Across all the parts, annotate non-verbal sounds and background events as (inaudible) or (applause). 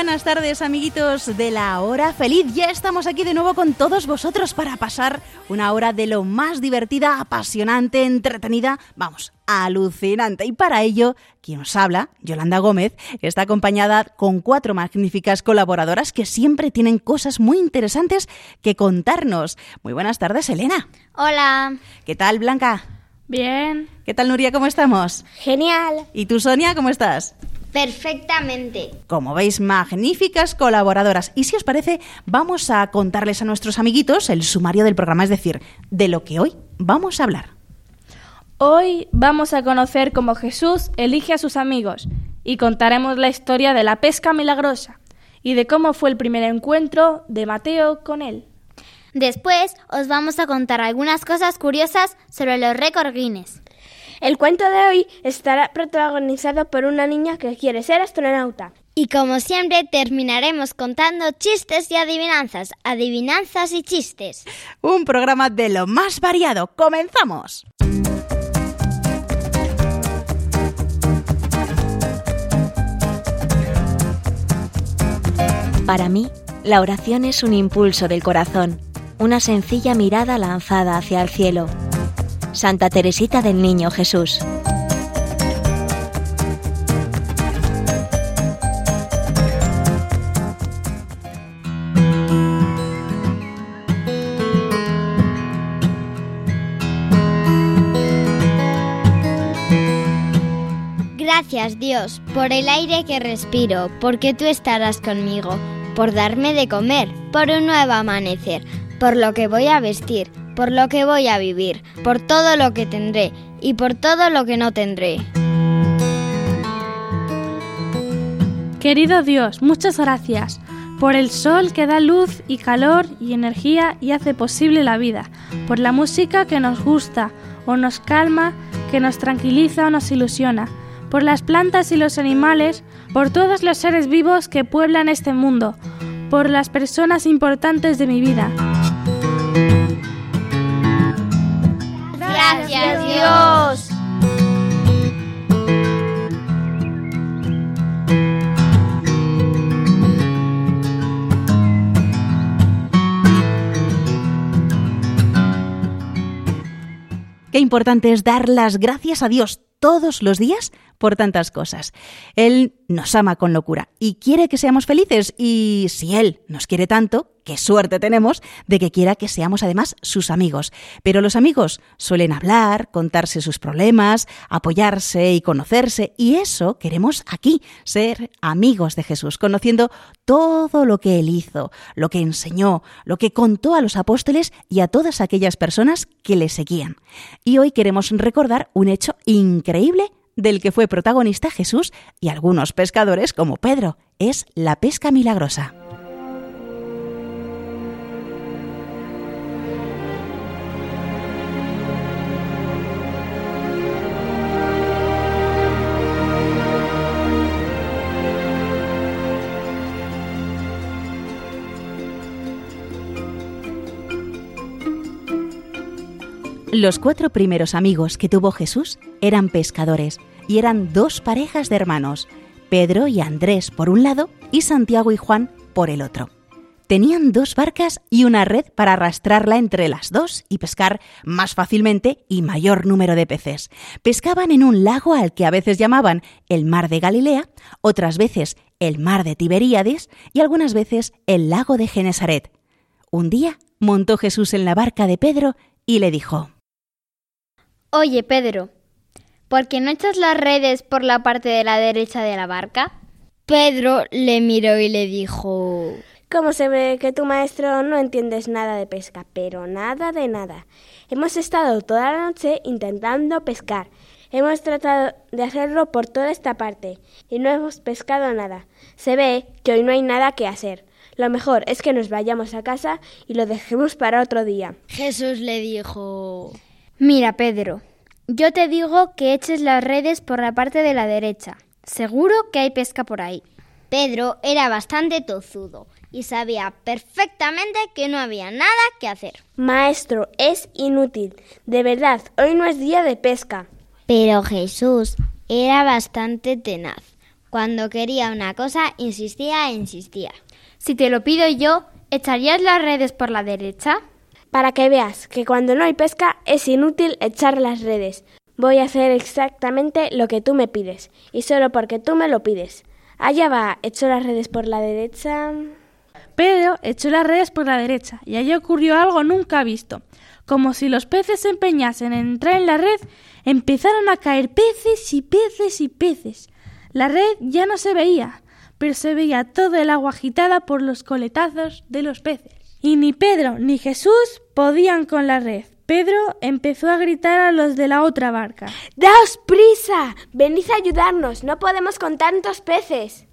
Buenas tardes, amiguitos de la hora feliz. Ya estamos aquí de nuevo con todos vosotros para pasar una hora de lo más divertida, apasionante, entretenida, vamos, alucinante. Y para ello, quien os habla, Yolanda Gómez, está acompañada con cuatro magníficas colaboradoras que siempre tienen cosas muy interesantes que contarnos. Muy buenas tardes, Elena. Hola. ¿Qué tal, Blanca? Bien. ¿Qué tal, Nuria? ¿Cómo estamos? Genial. ¿Y tú, Sonia, cómo estás? Perfectamente. Como veis, magníficas colaboradoras. Y si os parece, vamos a contarles a nuestros amiguitos el sumario del programa, es decir, de lo que hoy vamos a hablar. Hoy vamos a conocer cómo Jesús elige a sus amigos y contaremos la historia de la pesca milagrosa y de cómo fue el primer encuentro de Mateo con él. Después os vamos a contar algunas cosas curiosas sobre los récords Guinness. El cuento de hoy estará protagonizado por una niña que quiere ser astronauta. Y como siempre terminaremos contando chistes y adivinanzas, adivinanzas y chistes. Un programa de lo más variado. ¡Comenzamos! Para mí, la oración es un impulso del corazón, una sencilla mirada lanzada hacia el cielo Santa Teresita del Niño Jesús. Gracias Dios por el aire que respiro, porque tú estarás conmigo, por darme de comer, por un nuevo amanecer, por lo que voy a vestir, por lo que voy a vivir, por todo lo que tendré y por todo lo que no tendré. Querido Dios, muchas gracias por el sol que da luz y calor y energía y hace posible la vida, por la música que nos gusta o nos calma, que nos tranquiliza o nos ilusiona, por las plantas y los animales, por todos los seres vivos que pueblan este mundo, por las personas importantes de mi vida. Gracias Dios. Qué importante es dar las gracias a Dios todos los días por tantas cosas. Él nos ama con locura y quiere que seamos felices y si Él nos quiere tanto, qué suerte tenemos de que quiera que seamos además sus amigos. Pero los amigos suelen hablar, contarse sus problemas, apoyarse y conocerse y eso queremos aquí, ser amigos de Jesús, conociendo todo lo que Él hizo, lo que enseñó, lo que contó a los apóstoles y a todas aquellas personas que le seguían. Y hoy queremos recordar un hecho increíble del que fue protagonista Jesús y algunos pescadores como Pedro. Es la pesca milagrosa. Los cuatro primeros amigos que tuvo Jesús eran pescadores y eran dos parejas de hermanos, Pedro y Andrés por un lado y Santiago y Juan por el otro. Tenían dos barcas y una red para arrastrarla entre las dos y pescar más fácilmente y mayor número de peces. Pescaban en un lago al que a veces llamaban el mar de Galilea, otras veces el mar de Tiberíades y algunas veces el lago de Genesaret. Un día montó Jesús en la barca de Pedro y le dijo, Oye, Pedro, ¿por qué no echas las redes por la parte de la derecha de la barca? Pedro le miró y le dijo... ¿Cómo se ve que tu maestro no entiendes nada de pesca? Pero nada de nada. Hemos estado toda la noche intentando pescar. Hemos tratado de hacerlo por toda esta parte y no hemos pescado nada. Se ve que hoy no hay nada que hacer. Lo mejor es que nos vayamos a casa y lo dejemos para otro día. Jesús le dijo Mira, Pedro, yo te digo que eches las redes por la parte de la derecha. Seguro que hay pesca por ahí. Pedro era bastante tozudo y sabía perfectamente que no había nada que hacer. Maestro, es inútil. De verdad, hoy no es día de pesca. Pero Jesús era bastante tenaz. Cuando quería una cosa, insistía e insistía. Si te lo pido yo, ¿echarías las redes por la derecha? Para que veas que cuando no hay pesca es inútil echar las redes. Voy a hacer exactamente lo que tú me pides, y solo porque tú me lo pides. Allá va, echó las redes por la derecha. Pedro echó las redes por la derecha y allí ocurrió algo nunca visto. Como si los peces se empeñasen en entrar en la red, empezaron a caer peces y peces y peces. La red ya no se veía, pero se veía todo el agua agitada por los coletazos de los peces. Y ni Pedro ni Jesús podían con la red. Pedro empezó a gritar a los de la otra barca. ¡Daos prisa! ¡Venid a ayudarnos! No podemos con tantos peces.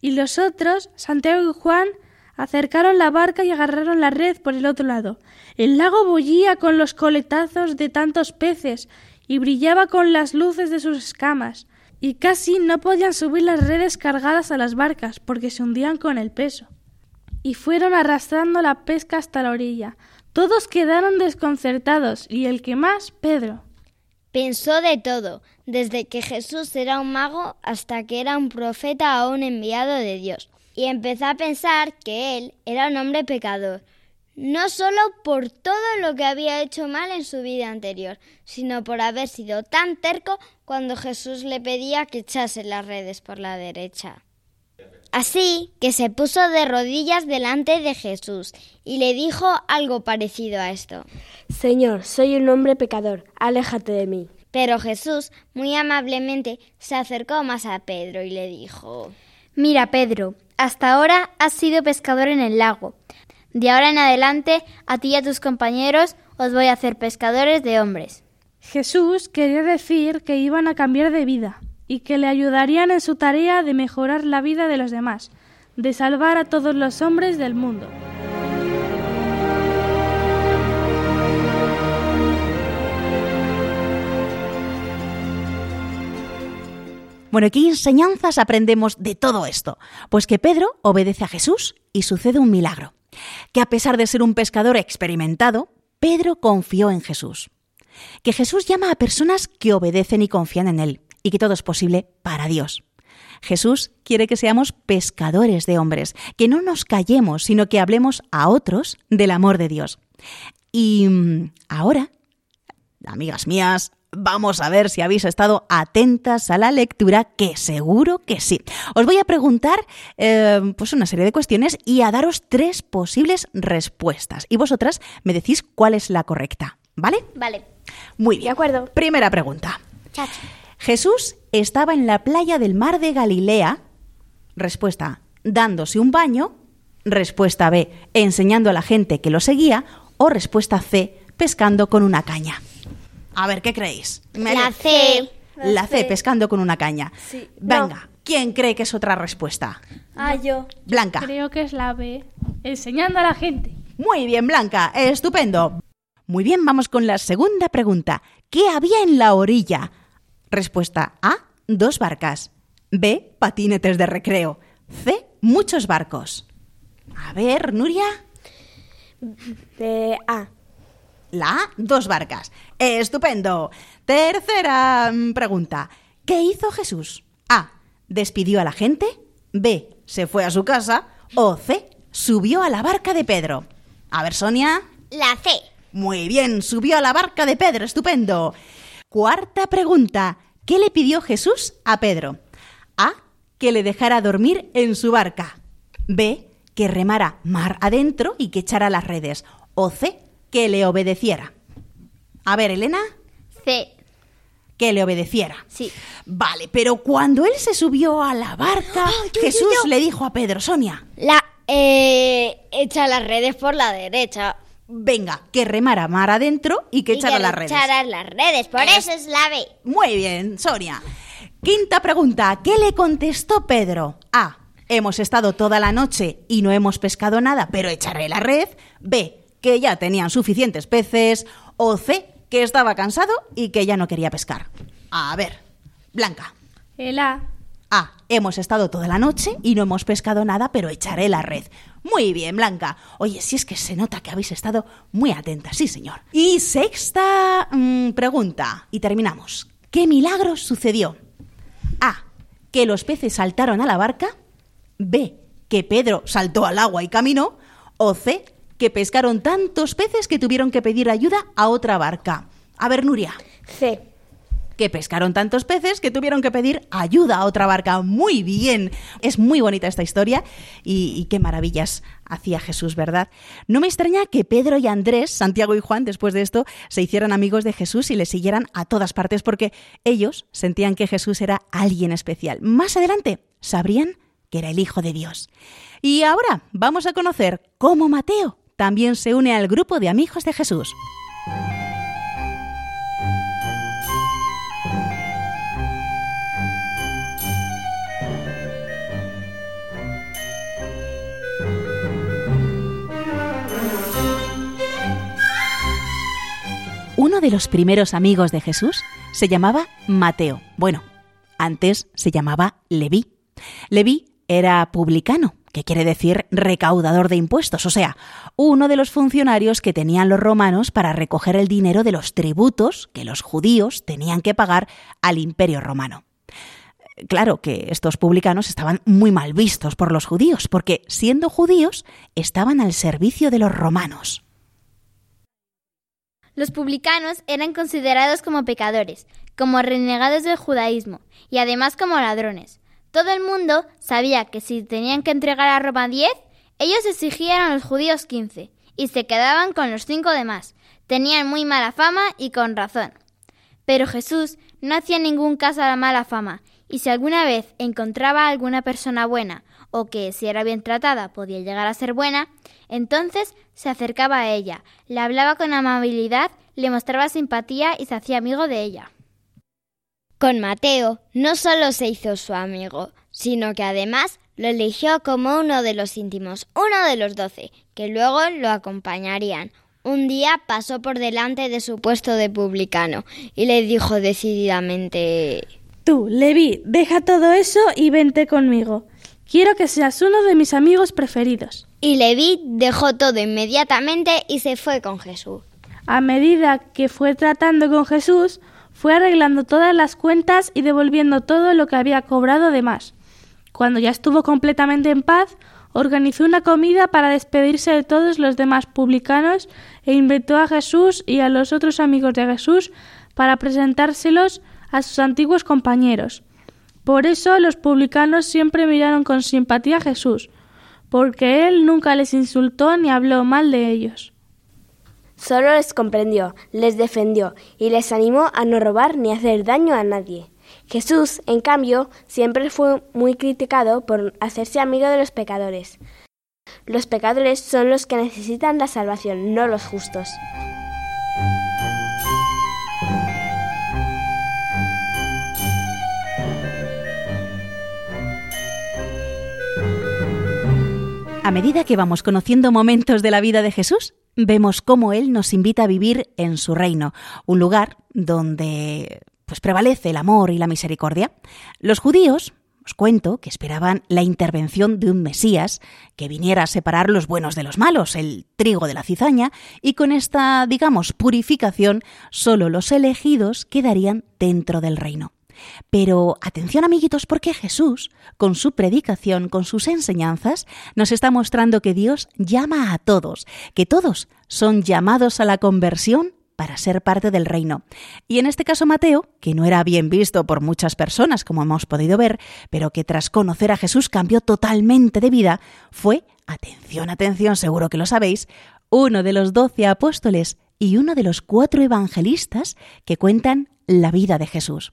Y los otros, Santiago y Juan, acercaron la barca y agarraron la red por el otro lado. El lago bullía con los coletazos de tantos peces y brillaba con las luces de sus escamas, y casi no podían subir las redes cargadas a las barcas porque se hundían con el peso. Y fueron arrastrando la pesca hasta la orilla. Todos quedaron desconcertados, y el que más, Pedro. Pensó de todo, desde que Jesús era un mago hasta que era un profeta o un enviado de Dios, y empezó a pensar que él era un hombre pecador, no solo por todo lo que había hecho mal en su vida anterior, sino por haber sido tan terco cuando Jesús le pedía que echase las redes por la derecha. Así que se puso de rodillas delante de Jesús y le dijo algo parecido a esto. Señor, soy un hombre pecador, aléjate de mí. Pero Jesús, muy amablemente, se acercó más a Pedro y le dijo Mira, Pedro, hasta ahora has sido pescador en el lago. De ahora en adelante, a ti y a tus compañeros os voy a hacer pescadores de hombres. Jesús quería decir que iban a cambiar de vida y que le ayudarían en su tarea de mejorar la vida de los demás, de salvar a todos los hombres del mundo. Bueno, ¿qué enseñanzas aprendemos de todo esto? Pues que Pedro obedece a Jesús y sucede un milagro. Que a pesar de ser un pescador experimentado, Pedro confió en Jesús. Que Jesús llama a personas que obedecen y confían en Él y que todo es posible para Dios. Jesús quiere que seamos pescadores de hombres, que no nos callemos, sino que hablemos a otros del amor de Dios. Y mm, ahora, amigas mías, vamos a ver si habéis estado atentas a la lectura, que seguro que sí. Os voy a preguntar eh, pues una serie de cuestiones y a daros tres posibles respuestas. Y vosotras me decís cuál es la correcta, ¿vale? Vale. Muy bien. De acuerdo. Primera pregunta. Jesús estaba en la playa del mar de Galilea. Respuesta, dándose un baño. Respuesta B, enseñando a la gente que lo seguía. O respuesta C, pescando con una caña. A ver, ¿qué creéis? Me- La C. La C, pescando con una caña. Sí. Venga, ¿quién cree que es otra respuesta? Ah, yo. Blanca. Creo que es la B, enseñando a la gente. Muy bien, Blanca. Estupendo. Muy bien, vamos con la segunda pregunta. ¿Qué había en la orilla? Respuesta A, dos barcas. B, patinetes de recreo. C, muchos barcos. A ver, Nuria. De A. La A, dos barcas. Estupendo. Tercera mm, pregunta. ¿Qué hizo Jesús? A, despidió a la gente. B, se fue a su casa. O C, subió a la barca de Pedro. A ver, Sonia. La C. Muy bien, subió a la barca de Pedro, estupendo. Cuarta pregunta. ¿Qué le pidió Jesús a Pedro? A. Que le dejara dormir en su barca. B. Que remara mar adentro y que echara las redes. O C. Que le obedeciera. A ver, Elena, C. que le obedeciera. Sí. Vale, pero cuando él se subió a la barca, (gasps) yo, Jesús yo. le dijo a Pedro, Sonia, La Eh, echa las redes por la derecha. Venga, que remara mar adentro y que Y echara que las redes. echaras las redes, por Es- eso es la B. Muy bien, Sonia. Quinta pregunta. ¿Qué le contestó Pedro? A. Hemos estado toda la noche y no hemos pescado nada, pero echaré la red. B. Que ya tenían suficientes peces. O C. Que estaba cansado y que ya no quería pescar. A ver, Blanca. El A. A. Hemos estado toda la noche y no hemos pescado nada, pero echaré la red. Muy bien, Blanca. Oye, si es que se nota que habéis estado muy atentas, sí, señor. Y sexta mm, pregunta, y terminamos. ¿Qué milagro sucedió? A. Que los peces saltaron a la barca. B. Que Pedro saltó al agua y caminó. O C. Que pescaron tantos peces que tuvieron que pedir ayuda a otra barca. A ver, Nuria C. que pescaron tantos peces que tuvieron que pedir ayuda a otra barca. Muy bien. Es muy bonita esta historia y, qué maravillas hacía Jesús, ¿verdad? No me extraña que Pedro y Andrés, Santiago y Juan, después de esto, se hicieran amigos de Jesús y le siguieran a todas partes porque ellos sentían que Jesús era alguien especial. Más adelante sabrían que era el Hijo de Dios. Y ahora vamos a conocer cómo Mateo también se une al grupo de amigos de Jesús. Uno de los primeros amigos de Jesús se llamaba Mateo. Bueno, antes se llamaba Leví. Leví era publicano, que quiere decir recaudador de impuestos, o sea, uno de los funcionarios que tenían los romanos para recoger el dinero de los tributos que los judíos tenían que pagar al imperio romano. Claro que estos publicanos estaban muy mal vistos por los judíos, porque siendo judíos estaban al servicio de los romanos. Los publicanos eran considerados como pecadores, como renegados del judaísmo y además como ladrones. Todo el mundo sabía que si tenían que entregar a Roma 10, ellos exigían a los judíos 15 y se quedaban con los cinco demás. Tenían muy mala fama y con razón. Pero Jesús no hacía ningún caso a la mala fama, y si alguna vez encontraba a alguna persona buena, o que si era bien tratada podía llegar a ser buena, entonces se acercaba a ella, le hablaba con amabilidad, le mostraba simpatía y se hacía amigo de ella. Con Mateo no solo se hizo su amigo, sino que además lo eligió como uno de los íntimos, uno de los doce, que luego lo acompañarían. Un día pasó por delante de su puesto de publicano y le dijo decididamente Tú, Levi, deja todo eso y vente conmigo. Quiero que seas uno de mis amigos preferidos. Y Leví dejó todo inmediatamente y se fue con Jesús. A medida que fue tratando con Jesús, fue arreglando todas las cuentas y devolviendo todo lo que había cobrado de más. Cuando ya estuvo completamente en paz, organizó una comida para despedirse de todos los demás publicanos e invitó a Jesús y a los otros amigos de Jesús para presentárselos a sus antiguos compañeros. Por eso los publicanos siempre miraron con simpatía a Jesús, porque él nunca les insultó ni habló mal de ellos. Solo les comprendió, les defendió y les animó a no robar ni hacer daño a nadie. Jesús, en cambio, siempre fue muy criticado por hacerse amigo de los pecadores. Los pecadores son los que necesitan la salvación, no los justos. A medida que vamos conociendo momentos de la vida de Jesús, vemos cómo Él nos invita a vivir en su reino, un lugar donde pues prevalece el amor y la misericordia. Los judíos, os cuento, que esperaban la intervención de un Mesías que viniera a separar los buenos de los malos, el trigo de la cizaña, y con esta, digamos, purificación, solo los elegidos quedarían dentro del reino. Pero atención amiguitos porque Jesús, con su predicación, con sus enseñanzas, nos está mostrando que Dios llama a todos, que todos son llamados a la conversión para ser parte del reino. Y en este caso Mateo, que no era bien visto por muchas personas, como hemos podido ver, pero que tras conocer a Jesús cambió totalmente de vida, fue, atención, atención, seguro que lo sabéis, uno de los doce apóstoles y uno de los cuatro evangelistas que cuentan la vida de Jesús.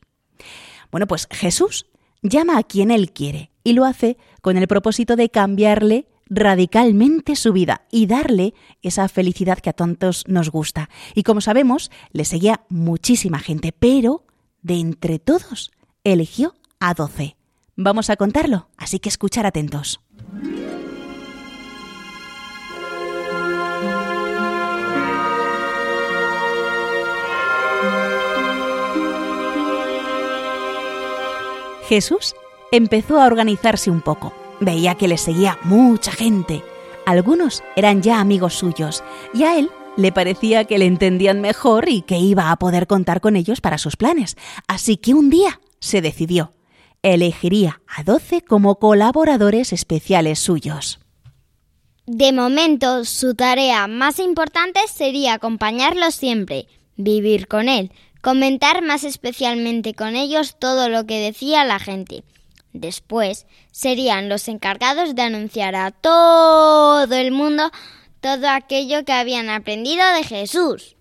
Bueno, pues Jesús llama a quien Él quiere y lo hace con el propósito de cambiarle radicalmente su vida y darle esa felicidad que a tantos nos gusta. Y como sabemos, le seguía muchísima gente, pero de entre todos eligió a doce. Vamos a contarlo, así que escuchar atentos. Jesús empezó a organizarse un poco. Veía que le seguía mucha gente. Algunos eran ya amigos suyos y a él le parecía que le entendían mejor y que iba a poder contar con ellos para sus planes. Así que un día se decidió. Elegiría a doce como colaboradores especiales suyos. De momento, su tarea más importante sería acompañarlo siempre, vivir con él, comentar más especialmente con ellos todo lo que decía la gente. Después serían los encargados de anunciar a todo el mundo todo aquello que habían aprendido de Jesús.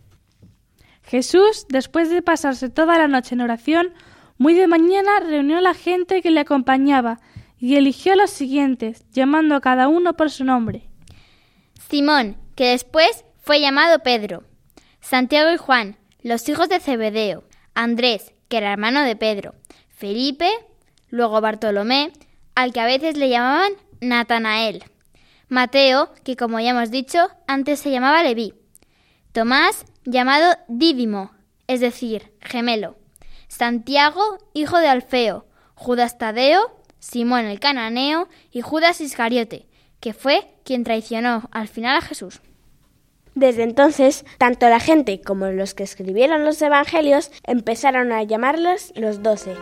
Jesús, después de pasarse toda la noche en oración, muy de mañana reunió a la gente que le acompañaba y eligió a los siguientes, llamando a cada uno por su nombre. Simón, que después fue llamado Pedro, Santiago y Juan, los hijos de Zebedeo, Andrés, que era hermano de Pedro, Felipe, luego Bartolomé, al que a veces le llamaban Natanael, Mateo, que como ya hemos dicho, antes se llamaba Leví, Tomás, llamado Dídimo, es decir, gemelo, Santiago, hijo de Alfeo, Judas Tadeo, Simón el cananeo y Judas Iscariote, que fue quien traicionó al final a Jesús. Desde entonces, tanto la gente como los que escribieron los evangelios empezaron a llamarlos los doce.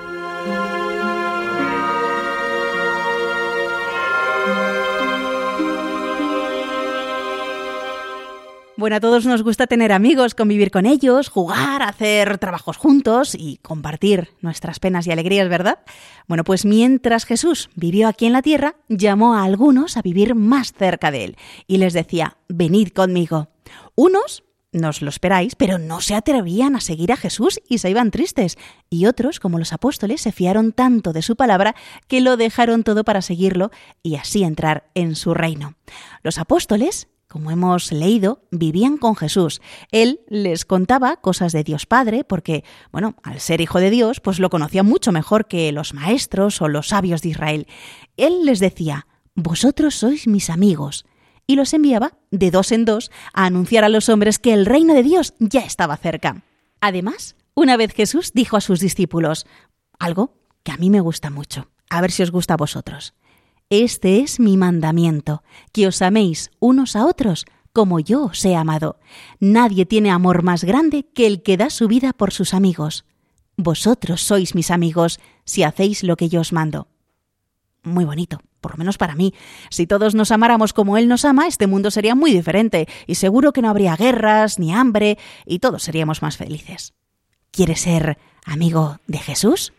Bueno, a todos nos gusta tener amigos, convivir con ellos, jugar, hacer trabajos juntos y compartir nuestras penas y alegrías, ¿verdad? Bueno, pues mientras Jesús vivió aquí en la tierra, llamó a algunos a vivir más cerca de él y les decía, venid conmigo. Unos no lo esperáis, pero no se atrevían a seguir a Jesús y se iban tristes. Y otros, como los apóstoles, se fiaron tanto de su palabra que lo dejaron todo para seguirlo y así entrar en su reino. Los apóstoles como hemos leído, vivían con Jesús. Él les contaba cosas de Dios Padre, porque, bueno, al ser hijo de Dios, pues lo conocía mucho mejor que los maestros o los sabios de Israel. Él les decía, Vosotros sois mis amigos, y los enviaba de dos en dos a anunciar a los hombres que el reino de Dios ya estaba cerca. Además, una vez Jesús dijo a sus discípulos algo que a mí me gusta mucho, a ver si os gusta a vosotros. Este es mi mandamiento, que os améis unos a otros como yo os he amado. Nadie tiene amor más grande que el que da su vida por sus amigos. Vosotros sois mis amigos si hacéis lo que yo os mando. Muy bonito, por lo menos para mí. Si todos nos amáramos como Él nos ama, este mundo sería muy diferente y seguro que no habría guerras ni hambre y todos seríamos más felices. ¿Quieres ser amigo de Jesús?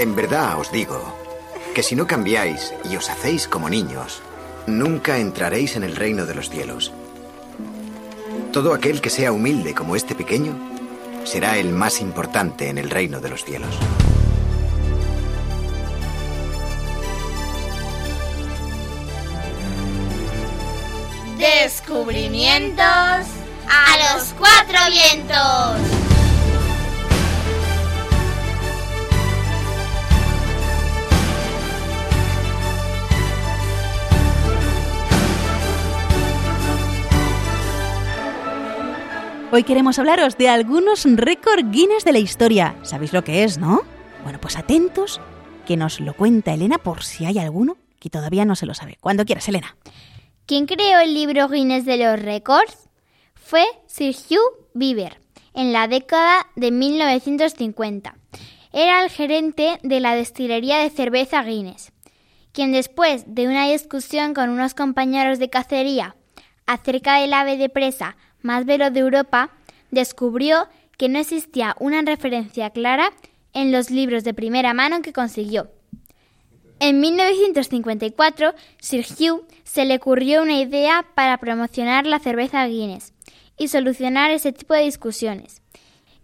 En verdad os digo que si no cambiáis y os hacéis como niños, nunca entraréis en el reino de los cielos. Todo aquel que sea humilde como este pequeño será el más importante en el reino de los cielos. Descubrimientos a los cuatro vientos. Hoy queremos hablaros de algunos récord Guinness de la historia. ¿Sabéis lo que es, no? Bueno, pues atentos, que nos lo cuenta Elena por si hay alguno que todavía no se lo sabe. Cuando quieras, Elena. ¿Quién creó el libro Guinness de los récords? Fue Sir Hugh Beaver, en la década de 1950. Era el gerente de la destilería de cerveza Guinness, quien después de una discusión con unos compañeros de cacería acerca del ave de presa más veloz de Europa, descubrió que no existía una referencia clara en los libros de primera mano que consiguió. En 1954, Sir Hugh se le ocurrió una idea para promocionar la cerveza Guinness y solucionar ese tipo de discusiones.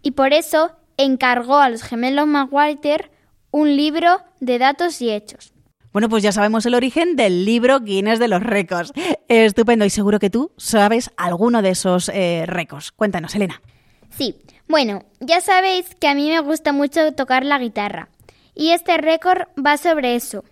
Y por eso encargó a los gemelos McWhirter un libro de datos y hechos. Bueno, pues ya sabemos el origen del libro Guinness de los récords. Estupendo, y seguro que tú sabes alguno de esos eh, récords. Cuéntanos, Elena. Sí, bueno, ya sabéis que a mí me gusta mucho tocar la guitarra. Y este récord va sobre eso.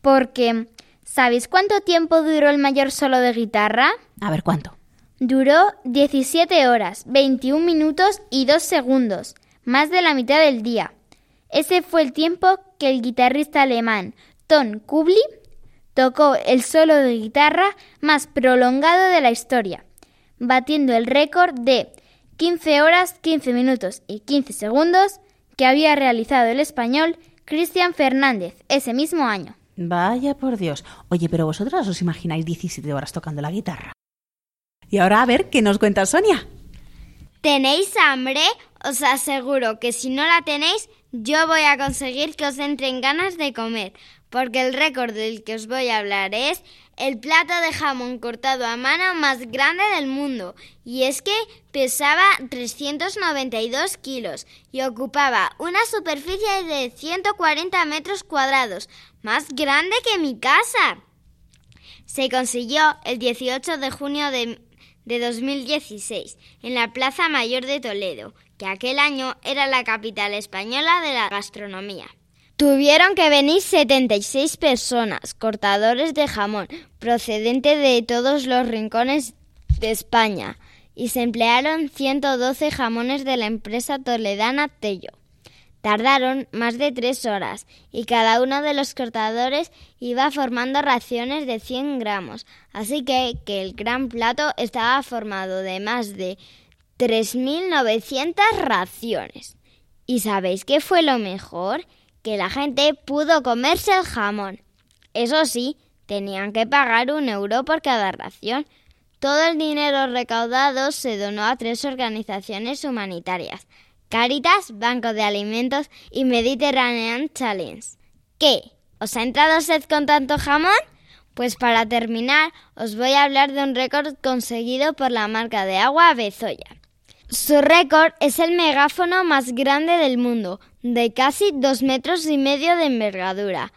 Porque, ¿sabéis cuánto tiempo duró el mayor solo de guitarra? A ver, ¿cuánto? Duró 17 horas, 21 minutos y 2 segundos, más de la mitad del día. Ese fue el tiempo que el guitarrista alemán Tom Kubli tocó el solo de guitarra más prolongado de la historia, batiendo el récord de 15 horas, 15 minutos y 15 segundos que había realizado el español Cristian Fernández ese mismo año. Vaya por Dios. Oye, pero vosotras os imagináis 17 horas tocando la guitarra. Y ahora a ver qué nos cuenta Sonia. ¿Tenéis hambre? Os aseguro que si no la tenéis, yo voy a conseguir que os entren ganas de comer porque el récord del que os voy a hablar es el plato de jamón cortado a mano más grande del mundo. Y es que pesaba 392 kilos y ocupaba una superficie de 140 metros cuadrados, más grande que mi casa. Se consiguió el 18 de junio de, de 2016 en la Plaza Mayor de Toledo, que aquel año era la capital española de la gastronomía. Tuvieron que venir 76 personas, cortadores de jamón, procedente de todos los rincones de España, y se emplearon 112 jamones de la empresa toledana Tello. Tardaron más de tres horas y cada uno de los cortadores iba formando raciones de 100 gramos, así que, que el gran plato estaba formado de más de 3.900 raciones. ¿Y sabéis qué fue lo mejor? que la gente pudo comerse el jamón. Eso sí, tenían que pagar un euro por cada ración. Todo el dinero recaudado se donó a tres organizaciones humanitarias, Caritas, Banco de Alimentos y Mediterranean Challenge. ¿Qué? ¿Os ha entrado sed con tanto jamón? Pues para terminar, os voy a hablar de un récord conseguido por la marca de agua Bezoya. Su récord es el megáfono más grande del mundo, de casi dos metros y medio de envergadura.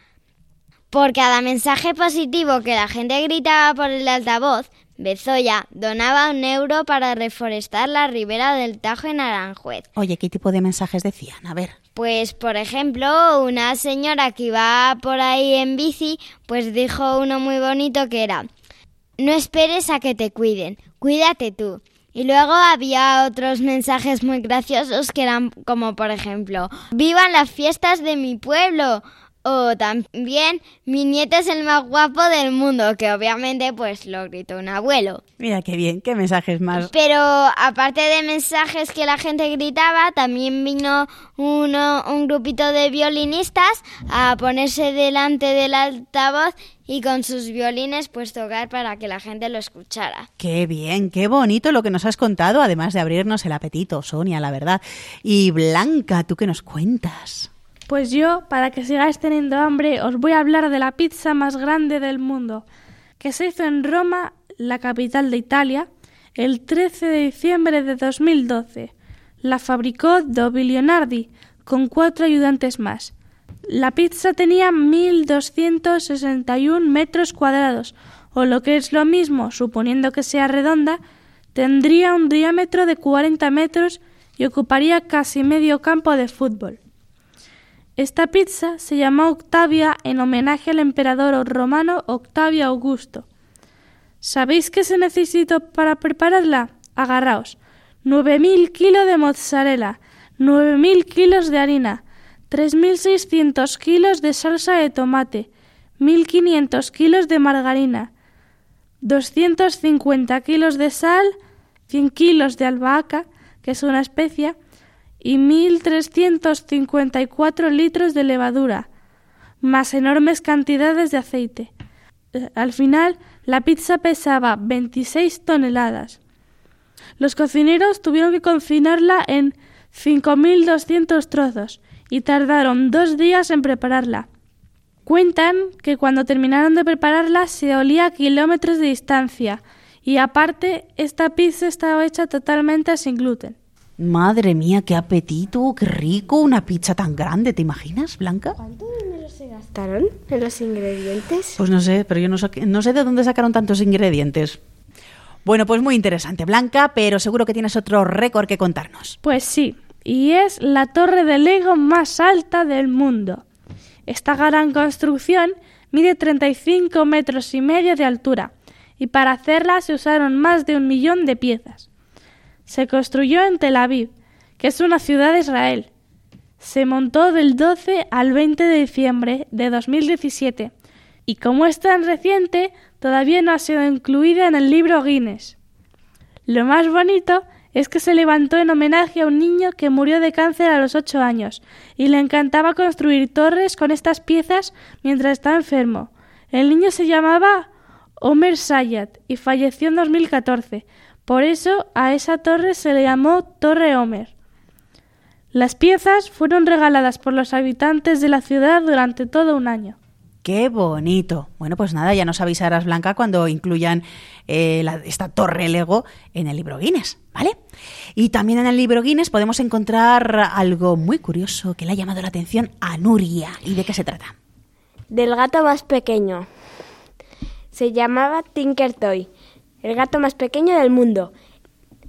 Por cada mensaje positivo que la gente gritaba por el altavoz, Bezoya donaba un euro para reforestar la ribera del Tajo en Aranjuez. Oye, ¿qué tipo de mensajes decían? A ver. Pues, por ejemplo, una señora que iba por ahí en bici, pues dijo uno muy bonito que era, no esperes a que te cuiden, cuídate tú. Y luego había otros mensajes muy graciosos que eran como por ejemplo, ¡Vivan las fiestas de mi pueblo! O también, mi nieto es el más guapo del mundo, que obviamente pues lo gritó un abuelo. Mira qué bien, qué mensajes más. Pero aparte de mensajes que la gente gritaba, también vino uno, un grupito de violinistas a ponerse delante del altavoz y con sus violines pues tocar para que la gente lo escuchara. Qué bien, qué bonito lo que nos has contado, además de abrirnos el apetito, Sonia, la verdad. Y Blanca, ¿tú qué nos cuentas? Pues yo, para que sigáis teniendo hambre, os voy a hablar de la pizza más grande del mundo, que se hizo en Roma, la capital de Italia, el 13 de diciembre de 2012. La fabricó Dovi Leonardi, con cuatro ayudantes más. La pizza tenía 1.261 metros cuadrados, o lo que es lo mismo, suponiendo que sea redonda, tendría un diámetro de 40 metros y ocuparía casi medio campo de fútbol. Esta pizza se llamó Octavia en homenaje al emperador romano Octavio Augusto. ¿Sabéis qué se necesitó para prepararla? Agarraos. 9.000 kilos de mozzarella, 9.000 kilos de harina, 3.600 kilos de salsa de tomate, 1.500 kilos de margarina, 250 kilos de sal, 100 kilos de albahaca, que es una especia, y 1.354 litros de levadura, más enormes cantidades de aceite. Eh, al final, la pizza pesaba 26 toneladas. Los cocineros tuvieron que cocinarla en 5.200 trozos y tardaron dos días en prepararla. Cuentan que cuando terminaron de prepararla se olía a kilómetros de distancia y aparte esta pizza estaba hecha totalmente sin gluten. Madre mía, qué apetito, qué rico, una pizza tan grande, ¿te imaginas, Blanca? ¿Cuánto dinero se gastaron en los ingredientes? Pues no sé, pero yo no, no sé de dónde sacaron tantos ingredientes. Bueno, pues muy interesante, Blanca, pero seguro que tienes otro récord que contarnos. Pues sí, y es la torre de Lego más alta del mundo. Esta gran construcción mide 35 metros y medio de altura, y para hacerla se usaron más de un millón de piezas. Se construyó en Tel Aviv, que es una ciudad de Israel. Se montó del 12 al 20 de diciembre de 2017 y como es tan reciente, todavía no ha sido incluida en el libro Guinness. Lo más bonito es que se levantó en homenaje a un niño que murió de cáncer a los ocho años y le encantaba construir torres con estas piezas mientras estaba enfermo. El niño se llamaba Omer Sayat y falleció en 2014, por eso a esa torre se le llamó Torre Homer. Las piezas fueron regaladas por los habitantes de la ciudad durante todo un año. ¡Qué bonito! Bueno, pues nada, ya nos avisarás, Blanca, cuando incluyan eh, esta torre Lego en el libro Guinness, ¿vale? Y también en el libro Guinness podemos encontrar algo muy curioso que le ha llamado la atención a Nuria. ¿Y de qué se trata? Del gato más pequeño. Se llamaba Tinker Toy el gato más pequeño del mundo.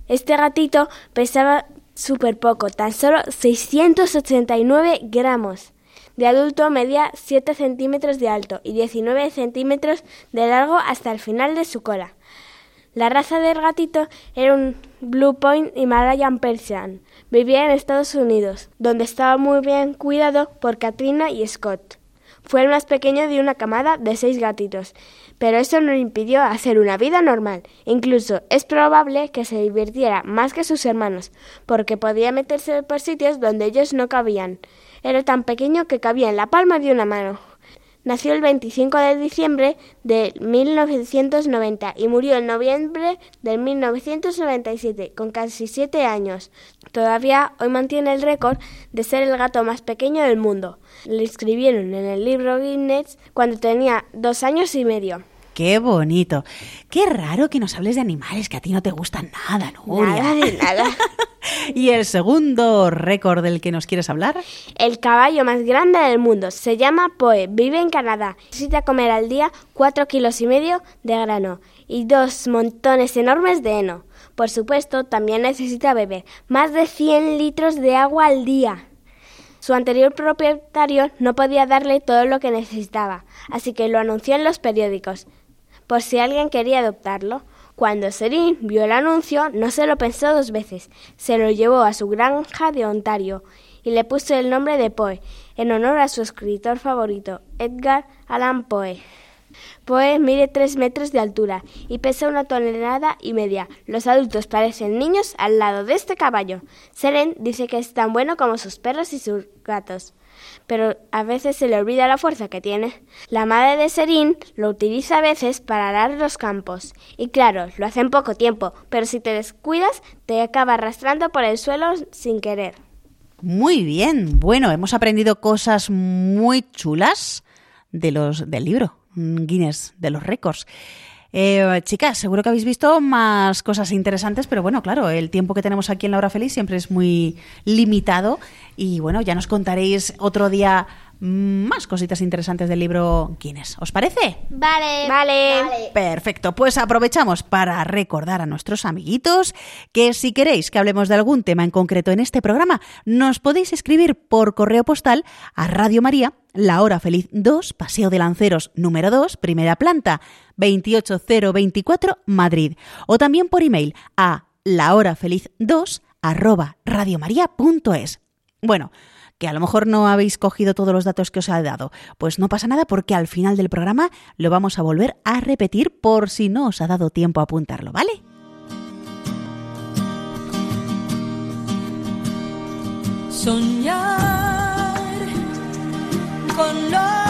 Este gatito pesaba súper poco, tan solo 689 gramos. De adulto medía 7 centímetros de alto y 19 centímetros de largo hasta el final de su cola. La raza del gatito era un Blue Point Himalayan Persian. Vivía en Estados Unidos, donde estaba muy bien cuidado por Katrina y Scott. Fue el más pequeño de una camada de seis gatitos, pero eso no le impidió hacer una vida normal. Incluso es probable que se divirtiera más que sus hermanos, porque podía meterse por sitios donde ellos no cabían. Era tan pequeño que cabía en la palma de una mano. Nació el 25 de diciembre de 1990 y murió en noviembre de 1997, con casi siete años. Todavía hoy mantiene el récord de ser el gato más pequeño del mundo. Le inscribieron en el libro Guinness cuando tenía dos años y medio. Qué bonito. Qué raro que nos hables de animales que a ti no te gustan nada, Nuria. Nada de nada. (laughs) ¿Y el segundo récord del que nos quieres hablar? El caballo más grande del mundo. Se llama Poe. Vive en Canadá. Necesita comer al día cuatro kilos y medio de grano y dos montones enormes de heno. Por supuesto, también necesita beber más de 100 litros de agua al día. Su anterior propietario no podía darle todo lo que necesitaba, así que lo anunció en los periódicos por si alguien quería adoptarlo. Cuando Serín vio el anuncio, no se lo pensó dos veces. Se lo llevó a su granja de Ontario y le puso el nombre de Poe, en honor a su escritor favorito, Edgar Allan Poe. Poe mide tres metros de altura y pesa una tonelada y media. Los adultos parecen niños al lado de este caballo. Seren dice que es tan bueno como sus perros y sus gatos pero a veces se le olvida la fuerza que tiene. La madre de Serín lo utiliza a veces para arar los campos. Y claro, lo hace en poco tiempo, pero si te descuidas, te acaba arrastrando por el suelo sin querer. Muy bien. Bueno, hemos aprendido cosas muy chulas de los del libro Guinness de los récords. Eh, chicas, seguro que habéis visto más cosas interesantes, pero bueno, claro, el tiempo que tenemos aquí en La Hora Feliz siempre es muy limitado. Y bueno, ya nos contaréis otro día más cositas interesantes del libro Guinness. ¿Os parece? Vale. Vale. Perfecto, pues aprovechamos para recordar a nuestros amiguitos que si queréis que hablemos de algún tema en concreto en este programa, nos podéis escribir por correo postal a Radio María, La Hora Feliz 2, Paseo de Lanceros número 2, primera planta, 28024, Madrid. O también por email a lahorafeliz2 arroba radiomaria.es. Bueno, que a lo mejor no habéis cogido todos los datos que os he dado. Pues no pasa nada porque al final del programa lo vamos a volver a repetir por si no os ha dado tiempo a apuntarlo, ¿vale? Soñar con lo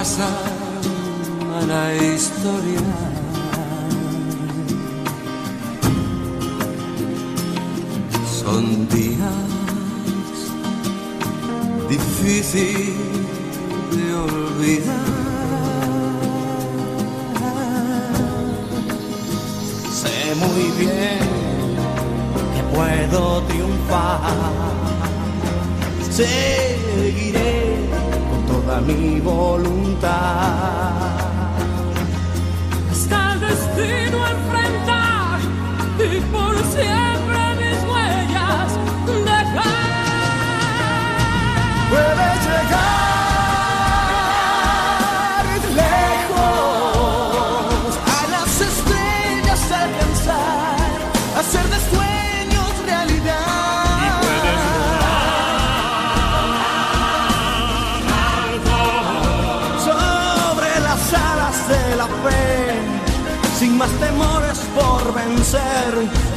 Que pasan a la historia. Son días difícil de olvidar. Sé muy bien que puedo triunfar. Seguiré toda mi voluntad. hasta el destino enfrentar y por siempre mis huellas dejar. Puedes llegar por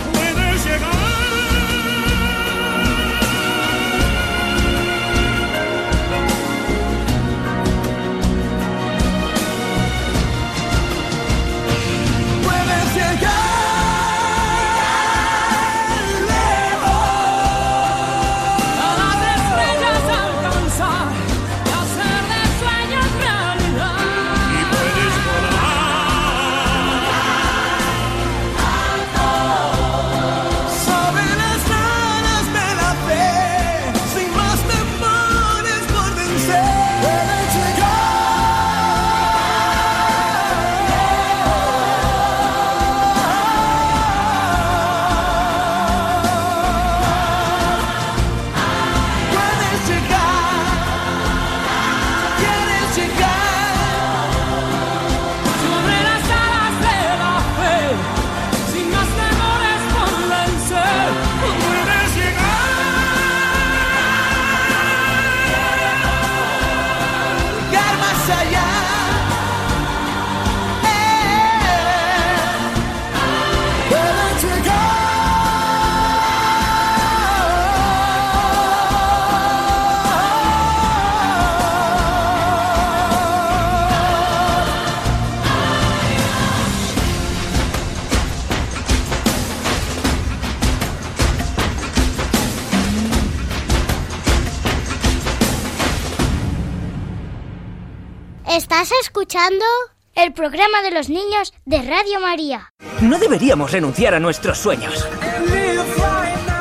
escuchando? El programa de los niños de Radio María. No deberíamos renunciar a nuestros sueños.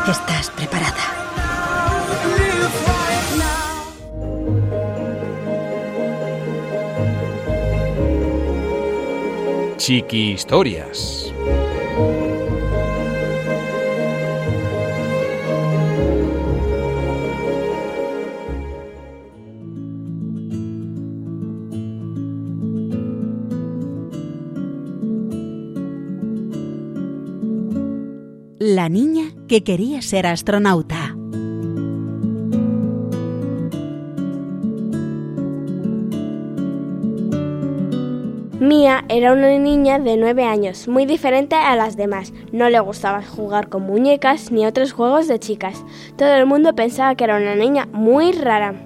¿Estás preparada? Chiqui Historias. La niña que quería ser astronauta. Mía era una niña de 9 años, muy diferente a las demás. No le gustaba jugar con muñecas ni otros juegos de chicas. Todo el mundo pensaba que era una niña muy rara.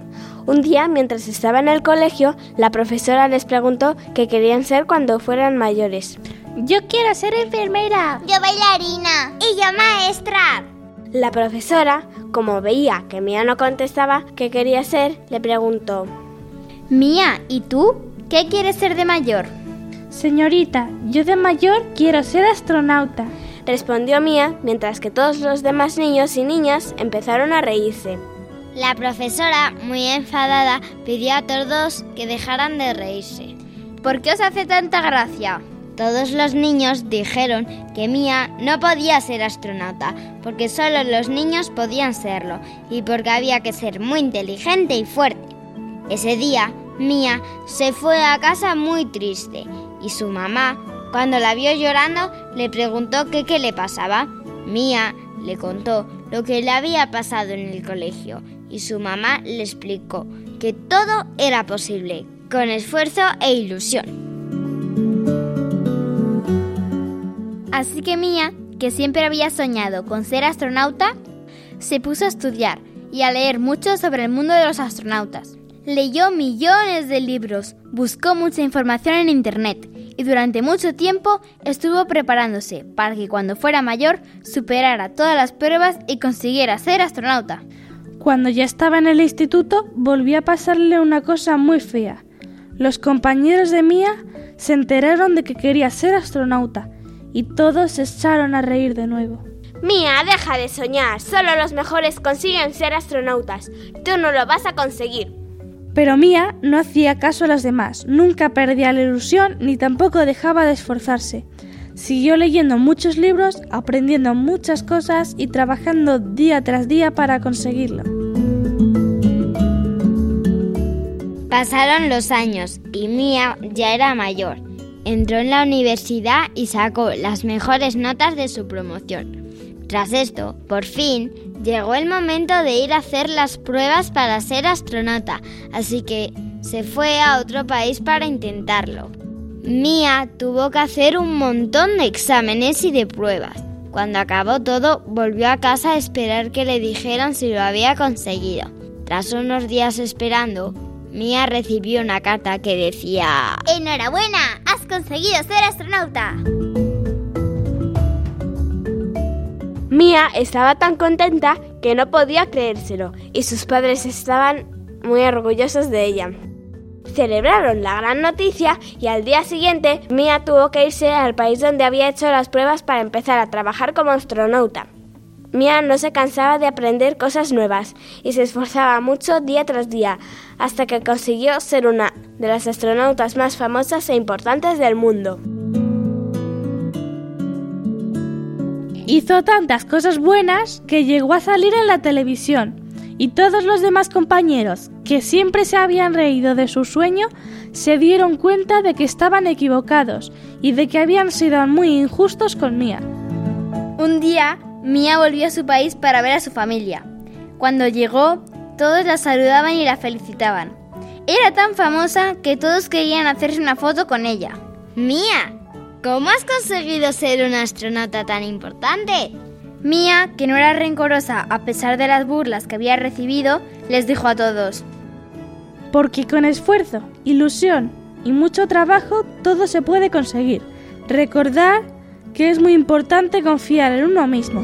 Un día, mientras estaba en el colegio, la profesora les preguntó qué querían ser cuando fueran mayores. Yo quiero ser enfermera. Yo bailarina. Y yo maestra. La profesora, como veía que Mía no contestaba qué quería ser, le preguntó, Mía, ¿y tú? ¿Qué quieres ser de mayor? Señorita, yo de mayor quiero ser astronauta. Respondió Mía, mientras que todos los demás niños y niñas empezaron a reírse. La profesora, muy enfadada, pidió a todos que dejaran de reírse. ¿Por qué os hace tanta gracia? Todos los niños dijeron que Mía no podía ser astronauta, porque solo los niños podían serlo, y porque había que ser muy inteligente y fuerte. Ese día, Mía se fue a casa muy triste, y su mamá, cuando la vio llorando, le preguntó qué le pasaba. Mía le contó lo que le había pasado en el colegio, y su mamá le explicó que todo era posible, con esfuerzo e ilusión. Así que Mía, que siempre había soñado con ser astronauta, se puso a estudiar y a leer mucho sobre el mundo de los astronautas. Leyó millones de libros, buscó mucha información en Internet y durante mucho tiempo estuvo preparándose para que cuando fuera mayor superara todas las pruebas y consiguiera ser astronauta. Cuando ya estaba en el instituto, volvió a pasarle una cosa muy fea. Los compañeros de Mía se enteraron de que quería ser astronauta y todos se echaron a reír de nuevo. Mía, deja de soñar. Solo los mejores consiguen ser astronautas. Tú no lo vas a conseguir. Pero Mía no hacía caso a los demás, nunca perdía la ilusión ni tampoco dejaba de esforzarse. Siguió leyendo muchos libros, aprendiendo muchas cosas y trabajando día tras día para conseguirlo. Pasaron los años y Mía ya era mayor. Entró en la universidad y sacó las mejores notas de su promoción. Tras esto, por fin, llegó el momento de ir a hacer las pruebas para ser astronauta, así que se fue a otro país para intentarlo. Mía tuvo que hacer un montón de exámenes y de pruebas. Cuando acabó todo, volvió a casa a esperar que le dijeran si lo había conseguido. Tras unos días esperando, Mía recibió una carta que decía... ¡Enhorabuena! ¡Has conseguido ser astronauta! Mía estaba tan contenta que no podía creérselo y sus padres estaban muy orgullosos de ella. Celebraron la gran noticia y al día siguiente Mía tuvo que irse al país donde había hecho las pruebas para empezar a trabajar como astronauta. Mía no se cansaba de aprender cosas nuevas y se esforzaba mucho día tras día hasta que consiguió ser una de las astronautas más famosas e importantes del mundo. Hizo tantas cosas buenas que llegó a salir en la televisión y todos los demás compañeros, que siempre se habían reído de su sueño, se dieron cuenta de que estaban equivocados y de que habían sido muy injustos con Mía. Un día, Mía volvió a su país para ver a su familia. Cuando llegó, todos la saludaban y la felicitaban. Era tan famosa que todos querían hacerse una foto con ella. Mía, ¿cómo has conseguido ser una astronauta tan importante? Mía, que no era rencorosa a pesar de las burlas que había recibido, les dijo a todos. Porque con esfuerzo, ilusión y mucho trabajo todo se puede conseguir. Recordar que es muy importante confiar en uno mismo.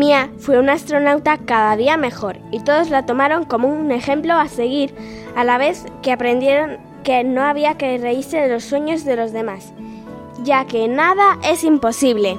Mia fue una astronauta cada día mejor y todos la tomaron como un ejemplo a seguir, a la vez que aprendieron que no había que reírse de los sueños de los demás, ya que nada es imposible.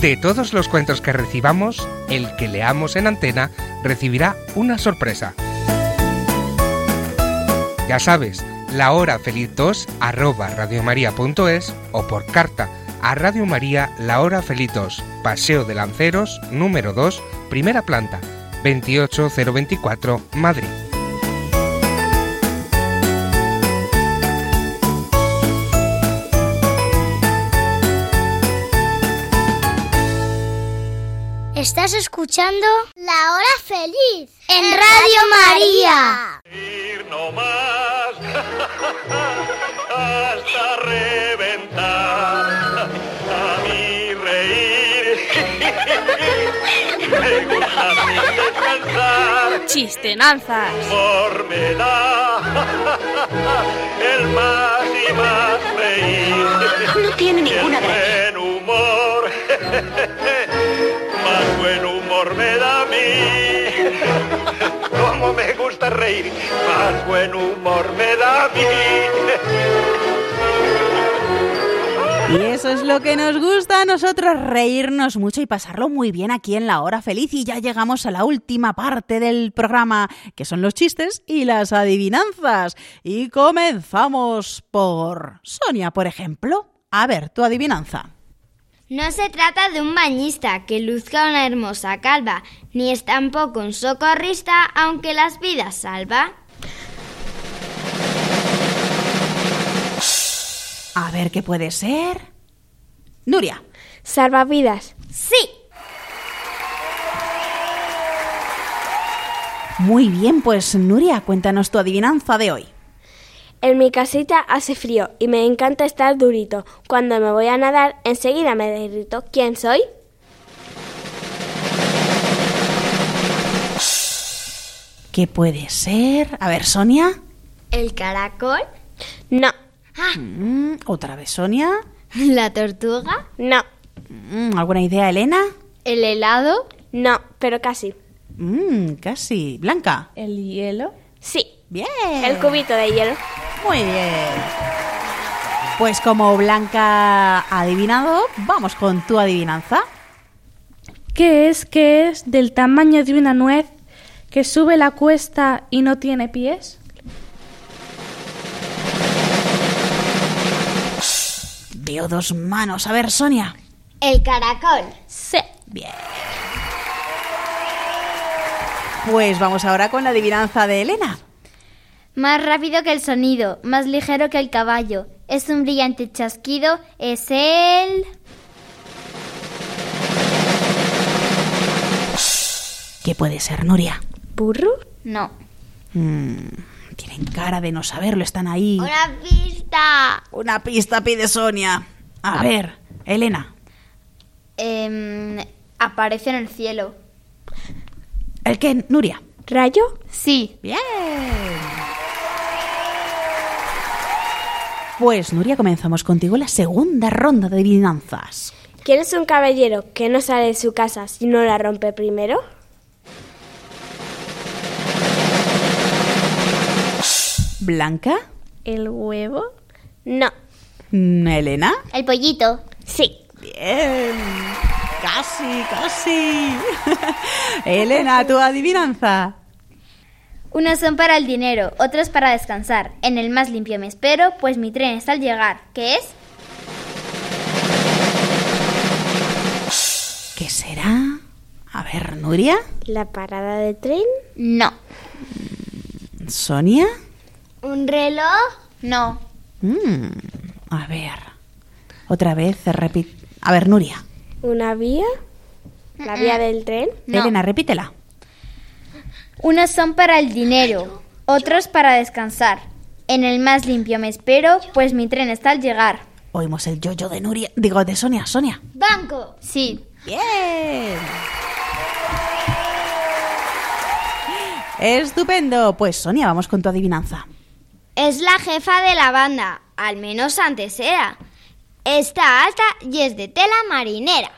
De todos los cuentos que recibamos, el que leamos en antena recibirá una sorpresa. Ya sabes, la hora feliz 2 arroba radiomaria.es o por carta a Radio María La Hora Feliz 2, Paseo de Lanceros, número 2, primera planta, 28024, Madrid. Estás escuchando La Hora Feliz en Radio María. no más (laughs) hasta reventar a mí reír. (laughs) Me gusta descansar. Chistenanzas. por me da (laughs) el más y más reír. No tiene ninguna el buen humor me da a mí como me gusta reír más buen humor me da a mí Y eso es lo que nos gusta a nosotros, reírnos mucho y pasarlo muy bien aquí en la hora feliz. Y ya llegamos a la última parte del programa, que son los chistes y las adivinanzas. Y comenzamos por Sonia, por ejemplo. A ver, tu adivinanza. No se trata de un bañista que luzca una hermosa calva, ni es tampoco un socorrista, aunque las vidas salva. A ver qué puede ser. Nuria. Salvavidas. Sí. Muy bien, pues Nuria, cuéntanos tu adivinanza de hoy. En mi casita hace frío y me encanta estar durito. Cuando me voy a nadar, enseguida me derrito. ¿Quién soy? ¿Qué puede ser? A ver, Sonia. ¿El caracol? No. Mm, Otra vez, Sonia. ¿La tortuga? No. Mm, ¿Alguna idea, Elena? ¿El helado? No, pero casi. Mm, casi. Blanca. ¿El hielo? Sí. Bien. El cubito de hielo. Muy bien. Pues como Blanca ha adivinado, vamos con tu adivinanza. ¿Qué es que es del tamaño de una nuez que sube la cuesta y no tiene pies? Veo dos manos. A ver, Sonia. ¿El caracol? Sí. Bien. Pues vamos ahora con la adivinanza de Elena. Más rápido que el sonido, más ligero que el caballo. Es un brillante chasquido, es el... ¿Qué puede ser, Nuria? ¿Burro? No. Mm, tienen cara de no saberlo, están ahí. ¡Una pista! Una pista pide Sonia. A ver, Elena. Em, aparece en el cielo. ¿El qué, Nuria? ¿Rayo? Sí. Bien. Pues, Nuria, comenzamos contigo la segunda ronda de adivinanzas. ¿Quién es un caballero que no sale de su casa si no la rompe primero? ¿Blanca? ¿El huevo? No. Mm, ¿Elena? El pollito. Sí. Bien. Casi, casi. (laughs) Elena, tu adivinanza. Unos son para el dinero, otros para descansar. En el más limpio me espero, pues mi tren está al llegar. ¿Qué es? ¿Qué será? A ver, Nuria. ¿La parada de tren? No. ¿Sonia? ¿Un reloj? No. Mm, a ver. Otra vez, repite. A ver, Nuria. ¿Una vía? ¿La vía del tren? No. Elena, repítela. Unos son para el dinero, otros para descansar. En el más limpio me espero, pues mi tren está al llegar. Oímos el yo-yo de Nuria. Digo, de Sonia. Sonia. Banco. Sí. Bien. Estupendo. Pues Sonia, vamos con tu adivinanza. Es la jefa de la banda, al menos antes era. Está alta y es de tela marinera.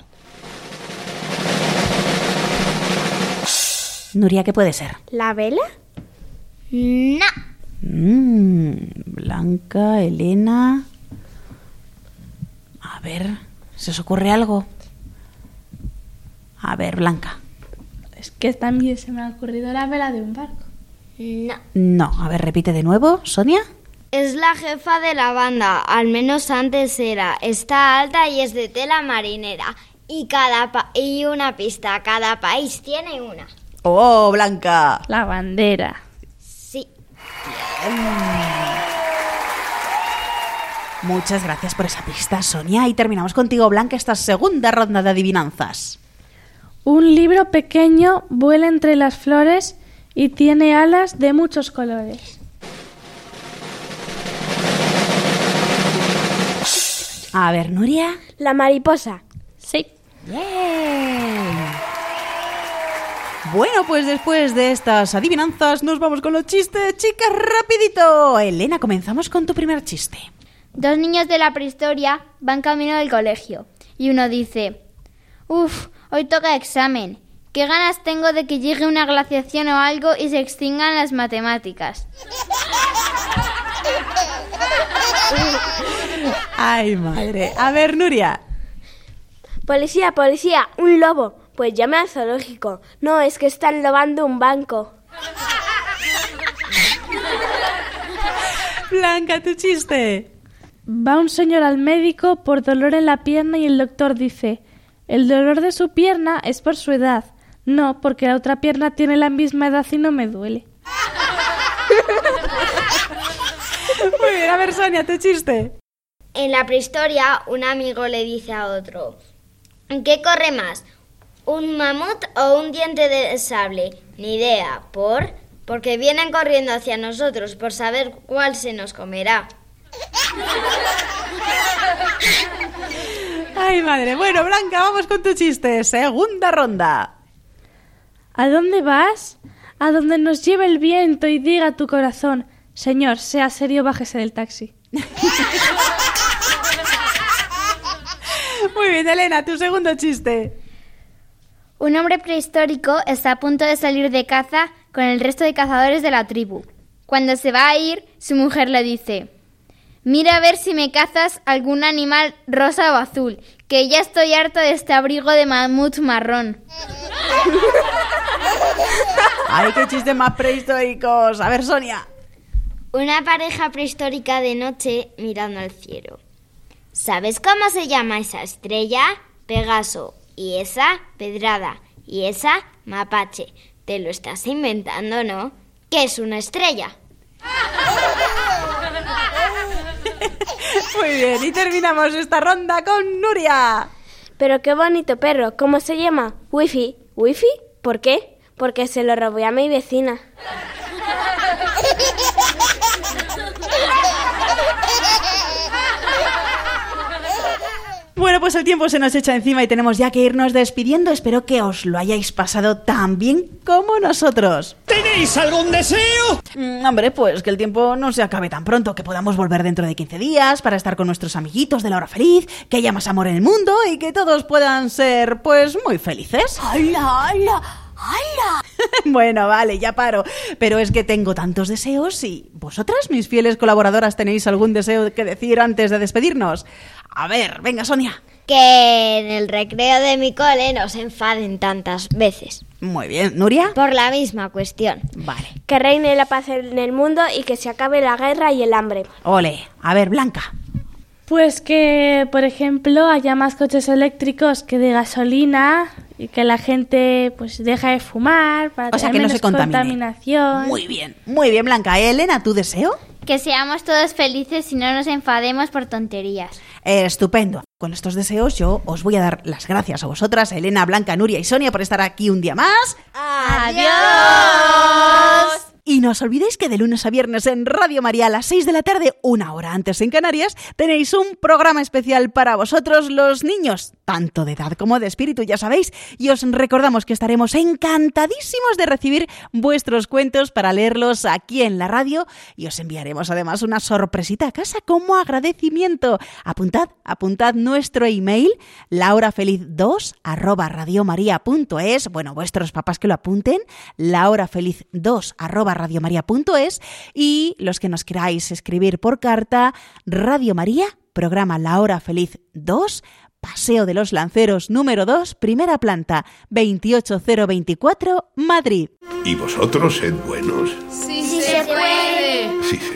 Nuria, ¿qué puede ser? ¿La vela? No. Mm, Blanca, Elena. A ver, ¿se os ocurre algo? A ver, Blanca. Es que también se me ha ocurrido la vela de un barco. No. No, a ver, repite de nuevo, Sonia. Es la jefa de la banda, al menos antes era. Está alta y es de tela marinera. Y cada pa- y una pista, cada país tiene una. Oh, Blanca. La bandera. Sí. Muchas gracias por esa pista, Sonia. Y terminamos contigo, Blanca, esta segunda ronda de adivinanzas. Un libro pequeño vuela entre las flores y tiene alas de muchos colores. A ver, Nuria. ¿La mariposa? Sí. Bien. Bueno, pues después de estas adivinanzas nos vamos con los chistes, chicas, rapidito. Elena, comenzamos con tu primer chiste. Dos niños de la prehistoria van camino del colegio y uno dice, Uf, hoy toca examen. ¿Qué ganas tengo de que llegue una glaciación o algo y se extingan las matemáticas? Ay, madre. A ver, Nuria. Policía, policía, un lobo. Pues llame al zoológico. No, es que están lobando un banco. (laughs) Blanca, tu chiste. Va un señor al médico por dolor en la pierna y el doctor dice, el dolor de su pierna es por su edad. No, porque la otra pierna tiene la misma edad y no me duele. (laughs) Muy bien, a ver, Sonia, tu chiste. En la prehistoria, un amigo le dice a otro, ¿qué corre más? ¿Un mamut o un diente de sable? Ni idea. ¿Por? Porque vienen corriendo hacia nosotros por saber cuál se nos comerá. Ay, madre. Bueno, Blanca, vamos con tu chiste. Segunda ronda. ¿A dónde vas? A donde nos lleve el viento y diga tu corazón, Señor, sea serio, bájese del taxi. (laughs) Muy bien, Elena, tu segundo chiste. Un hombre prehistórico está a punto de salir de caza con el resto de cazadores de la tribu. Cuando se va a ir, su mujer le dice, Mira a ver si me cazas algún animal rosa o azul, que ya estoy harto de este abrigo de mamut marrón. (laughs) Ay, qué chistes más prehistóricos. A ver, Sonia. Una pareja prehistórica de noche mirando al cielo. ¿Sabes cómo se llama esa estrella? Pegaso. Y esa, Pedrada. Y esa, Mapache. Te lo estás inventando, ¿no? ¿Qué es una estrella? Muy bien, y terminamos esta ronda con Nuria. Pero qué bonito perro. ¿Cómo se llama? Wifi. ¿Wifi? ¿Por qué? Porque se lo robé a mi vecina. Bueno, pues el tiempo se nos echa encima y tenemos ya que irnos despidiendo. Espero que os lo hayáis pasado tan bien como nosotros. ¿Tenéis algún deseo? Mm, hombre, pues que el tiempo no se acabe tan pronto, que podamos volver dentro de 15 días para estar con nuestros amiguitos de la hora feliz, que haya más amor en el mundo y que todos puedan ser, pues, muy felices. ¡Hala, hala! ¡Hala! (laughs) bueno, vale, ya paro. Pero es que tengo tantos deseos y vosotras, mis fieles colaboradoras, tenéis algún deseo que decir antes de despedirnos. A ver, venga, Sonia. Que en el recreo de mi cole no se enfaden tantas veces. Muy bien, Nuria. Por la misma cuestión. Vale. Que reine la paz en el mundo y que se acabe la guerra y el hambre. Ole, a ver, Blanca. Pues que, por ejemplo, haya más coches eléctricos que de gasolina y que la gente pues deja de fumar para O sea, tener que no menos se contamine. contaminación. Muy bien, muy bien, Blanca. Elena, ¿tu deseo? Que seamos todos felices y no nos enfademos por tonterías. Eh, estupendo. Con estos deseos yo os voy a dar las gracias a vosotras, Elena, Blanca, Nuria y Sonia, por estar aquí un día más. ¡Adiós! Y no os olvidéis que de lunes a viernes en Radio María a las 6 de la tarde, una hora antes en Canarias, tenéis un programa especial para vosotros los niños, tanto de edad como de espíritu, ya sabéis. Y os recordamos que estaremos encantadísimos de recibir vuestros cuentos para leerlos aquí en la radio y os enviaremos además una sorpresita a casa como agradecimiento. Apuntad, apuntad nuestro email, laurafeliz2 arroba radiomaria.es. Bueno, vuestros papás que lo apunten, laurafeliz2 arroba radiomaria.es y los que nos queráis escribir por carta, Radio María, programa La Hora Feliz 2, Paseo de los Lanceros número 2, primera planta, 28024, Madrid. Y vosotros sed buenos. Sí, se puede. Sí se puede.